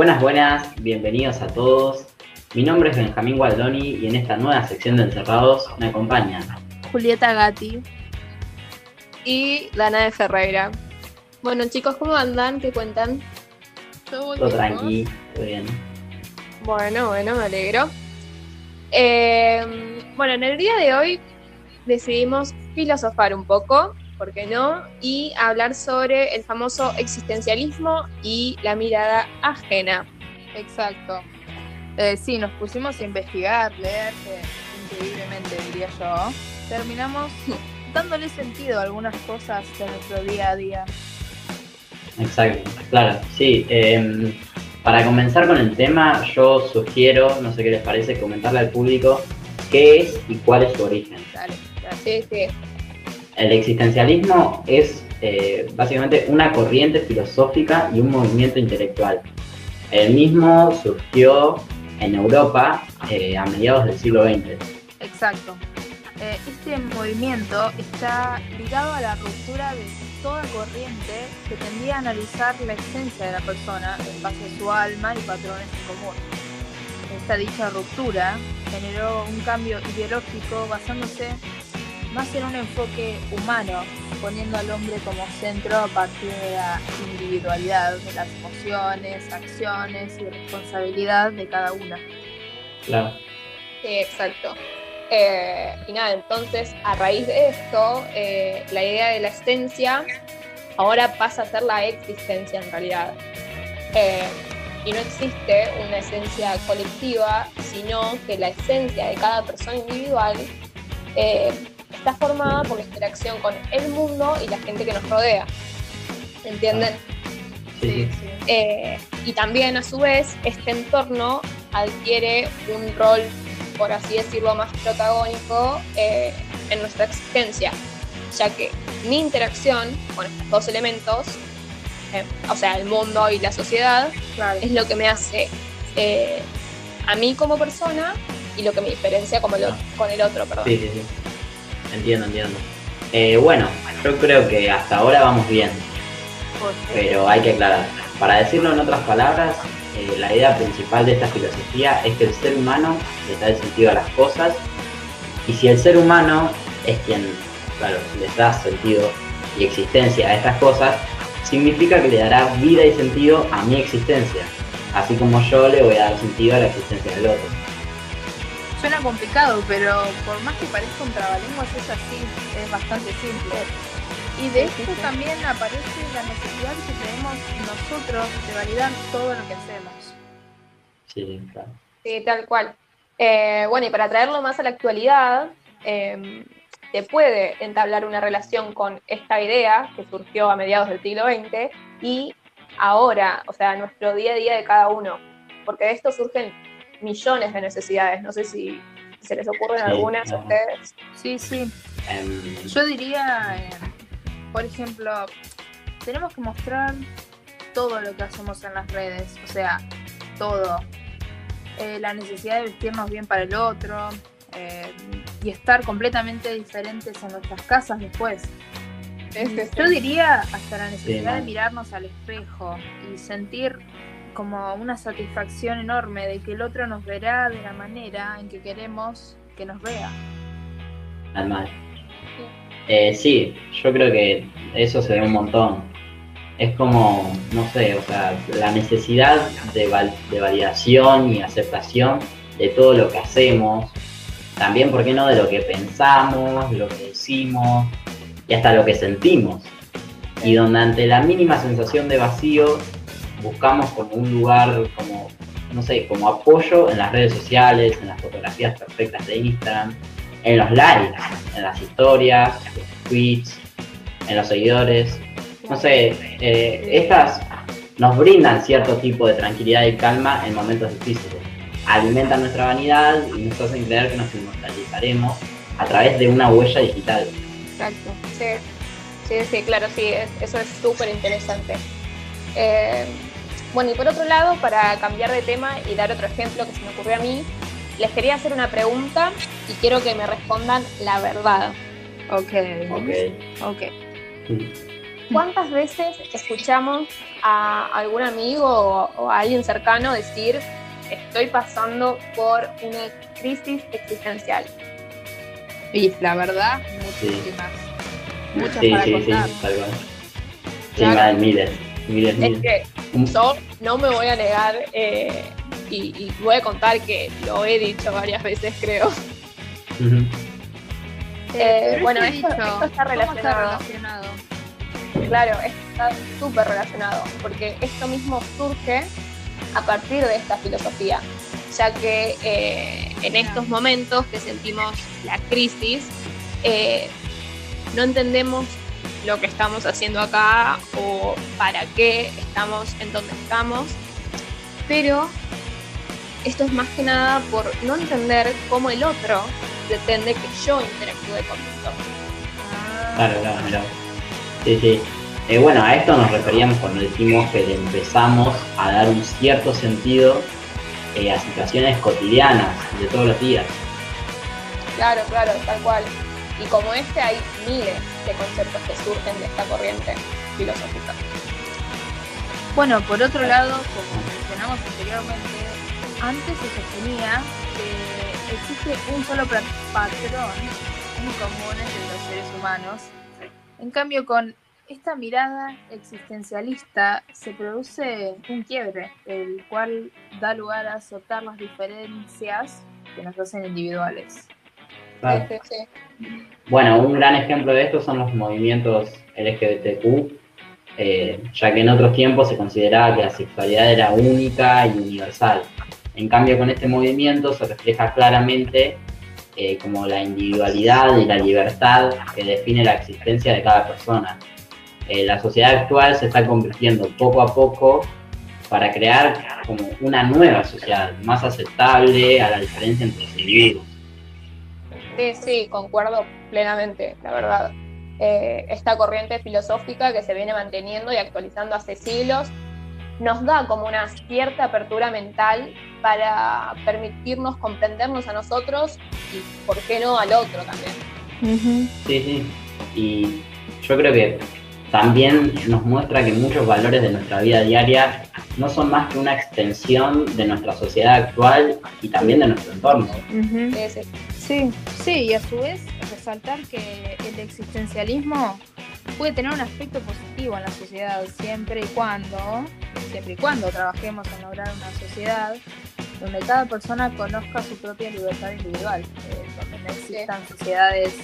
Buenas, buenas, bienvenidos a todos. Mi nombre es Benjamín Gualdoni y en esta nueva sección de Encerrados me acompañan Julieta Gatti y Dana de Ferreira. Bueno chicos, ¿cómo andan? ¿Qué cuentan? Todo, tranqui, todo bien. Bueno, bueno, me alegro. Eh, bueno, en el día de hoy decidimos filosofar un poco, ¿por qué no? Y hablar sobre el famoso existencialismo y la mirada ajena. Exacto. Eh, sí, nos pusimos a investigar, leer, increíblemente diría yo. Terminamos dándole sentido a algunas cosas de nuestro día a día. Exacto, claro, sí. Em, para comenzar con el tema, yo sugiero, no sé qué les parece, comentarle al público qué es y cuál es su origen. Dale, sí, sí. El existencialismo es eh, básicamente una corriente filosófica y un movimiento intelectual. El mismo surgió en Europa eh, a mediados del siglo XX. Exacto. Eh, este movimiento está ligado a la ruptura de toda corriente que tendía a analizar la esencia de la persona en base a su alma y patrones en común. Esta dicha ruptura generó un cambio ideológico basándose más en un enfoque humano, poniendo al hombre como centro a partir de la individualidad de las emociones, acciones y responsabilidad de cada una. Claro. Sí, exacto. Eh, y nada, entonces a raíz de esto, eh, la idea de la esencia ahora pasa a ser la existencia en realidad. Eh, y no existe una esencia colectiva, sino que la esencia de cada persona individual está formada por la interacción con el mundo y la gente que nos rodea. ¿Entienden? Sí. y también a su vez este entorno adquiere un rol por así decirlo, más protagónico eh, en nuestra existencia, ya que mi interacción con estos dos elementos, eh, o sea, el mundo y la sociedad, es lo que me hace eh, a mí como persona y lo que me diferencia como con el otro, perdón. Sí, sí, sí. Entiendo, entiendo. bueno, yo creo que hasta ahora vamos bien, pero hay que aclarar. Para decirlo en otras palabras, eh, la idea principal de esta filosofía es que el ser humano le da el sentido a las cosas y si el ser humano es quien, claro, les da sentido y existencia a estas cosas, significa que le dará vida y sentido a mi existencia, así como yo le voy a dar sentido a la existencia del otro. Suena complicado, pero por más que parezca un trabalenguas es así, es bastante simple. Y de esto también aparece la necesidad que tenemos nosotros de validar todo lo que hacemos. Sí, claro. Sí, tal cual. Eh, bueno, y para traerlo más a la actualidad, eh, se puede entablar una relación con esta idea que surgió a mediados del siglo XX y ahora, o sea, nuestro día a día de cada uno, porque de esto surgen millones de necesidades. No sé si, se les ocurren algunas a ustedes. Sí, sí. Em, Yo diría por ejemplo, tenemos que mostrar todo lo que hacemos en las redes, o sea, todo. Eh, la necesidad de vestirnos bien para el otro eh, y estar completamente diferentes en nuestras casas después. Yo diría hasta la necesidad de mirarnos al espejo y sentir como una satisfacción enorme de que el otro nos verá de la manera en que queremos que nos vea. Normal. Eh, sí, yo creo que eso se ve un montón. Es como, no sé, o sea, la necesidad de, validación y aceptación de todo lo que hacemos. También, ¿por qué no? De lo que pensamos, lo que decimos y hasta lo que sentimos. Y donde ante la mínima sensación de vacío buscamos como un lugar, como, no sé, como apoyo en las redes sociales, en las fotografías perfectas de Instagram, en los likes, en las historias, en los tweets, en los seguidores. No sé, eh, estas nos brindan cierto tipo de tranquilidad y calma en momentos difíciles. Alimentan nuestra vanidad y nos hacen creer que nos inmortalizaremos a través de una huella digital. Exacto, sí, sí, sí claro, sí, eso es súper interesante. Eh, bueno, y por otro lado, para cambiar de tema y dar otro ejemplo que se me ocurrió a mí, les quería hacer una pregunta y quiero que me respondan la verdad. Ok. Ok. Ok. ¿Cuántas veces escuchamos a algún amigo o, a alguien cercano decir, estoy pasando por una crisis existencial? Y la verdad, muchísimas. Muchas sí, para sí, contar. Sí, tal cual. Claro. miles, Es que yo no me voy a negar eh, y, voy a contar que lo he dicho varias veces, creo. Eh, bueno, esto, está relacionado. Claro, está súper relacionado, porque esto mismo surge a partir de esta filosofía, ya que eh, en estos momentos que sentimos la crisis, eh, no entendemos lo que estamos haciendo acá o para qué estamos en donde estamos, pero esto es más que nada por no entender cómo el otro pretende que yo interactúe con esto. Claro, claro, claro. Sí, sí. Eh, bueno, a esto nos referíamos cuando decimos que le empezamos a dar un cierto sentido eh, a situaciones cotidianas de todos los días. Claro, claro, tal cual. Y como este hay miles de conceptos que surgen de esta corriente filosófica. Bueno, por otro lado, como mencionamos anteriormente, antes se sostenía que existe un solo patrón en común entre los seres humanos. En cambio, con esta mirada existencialista se produce un quiebre, el cual da lugar a azotar las diferencias que nos hacen individuales. Bueno, un gran ejemplo de esto son los movimientos LGBTQ, eh, ya que en otros tiempos se consideraba que la sexualidad era única y universal. En cambio, con este movimiento se refleja claramente eh, como la individualidad y la libertad que define la existencia de cada persona. Eh, la sociedad actual se está convirtiendo poco a poco para crear como una nueva sociedad, más aceptable a la diferencia entre los individuos. Sí, sí, concuerdo plenamente, la verdad. Eh, esta corriente filosófica que se viene manteniendo y actualizando hace siglos nos da como una cierta apertura mental para permitirnos comprendernos a nosotros y, ¿por qué no, al otro también? Sí, sí. Y yo creo que también nos muestra que muchos valores de nuestra vida diaria no son más que una extensión de nuestra sociedad actual y también de nuestro entorno. sí, sí, y a su vez resaltar que el existencialismo puede tener un aspecto positivo en la sociedad siempre y cuando, siempre y cuando trabajemos en lograr una sociedad donde cada persona conozca su propia libertad individual, eh, donde no existan sociedades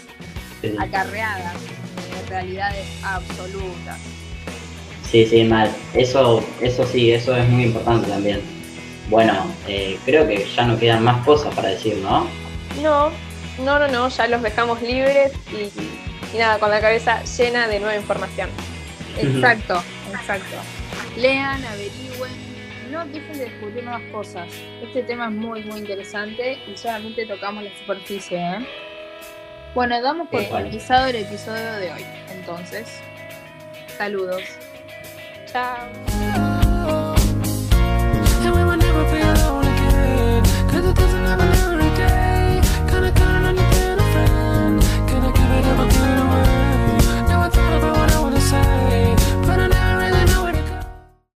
acarreadas, de realidades absolutas. Sí, sí, mal. Eso, eso sí, eso es muy importante también. Bueno, eh, creo que ya no quedan más cosas para decir, ¿no? No, no, no, no, ya los dejamos libres y y nada, con la cabeza llena de nueva información. Exacto, exacto. Lean, averigüen, no dejen de descubrir nuevas cosas. Este tema es muy, muy interesante y solamente tocamos la superficie. ¿eh? Bueno, damos por finalizado el episodio de hoy. Entonces, saludos. Chao.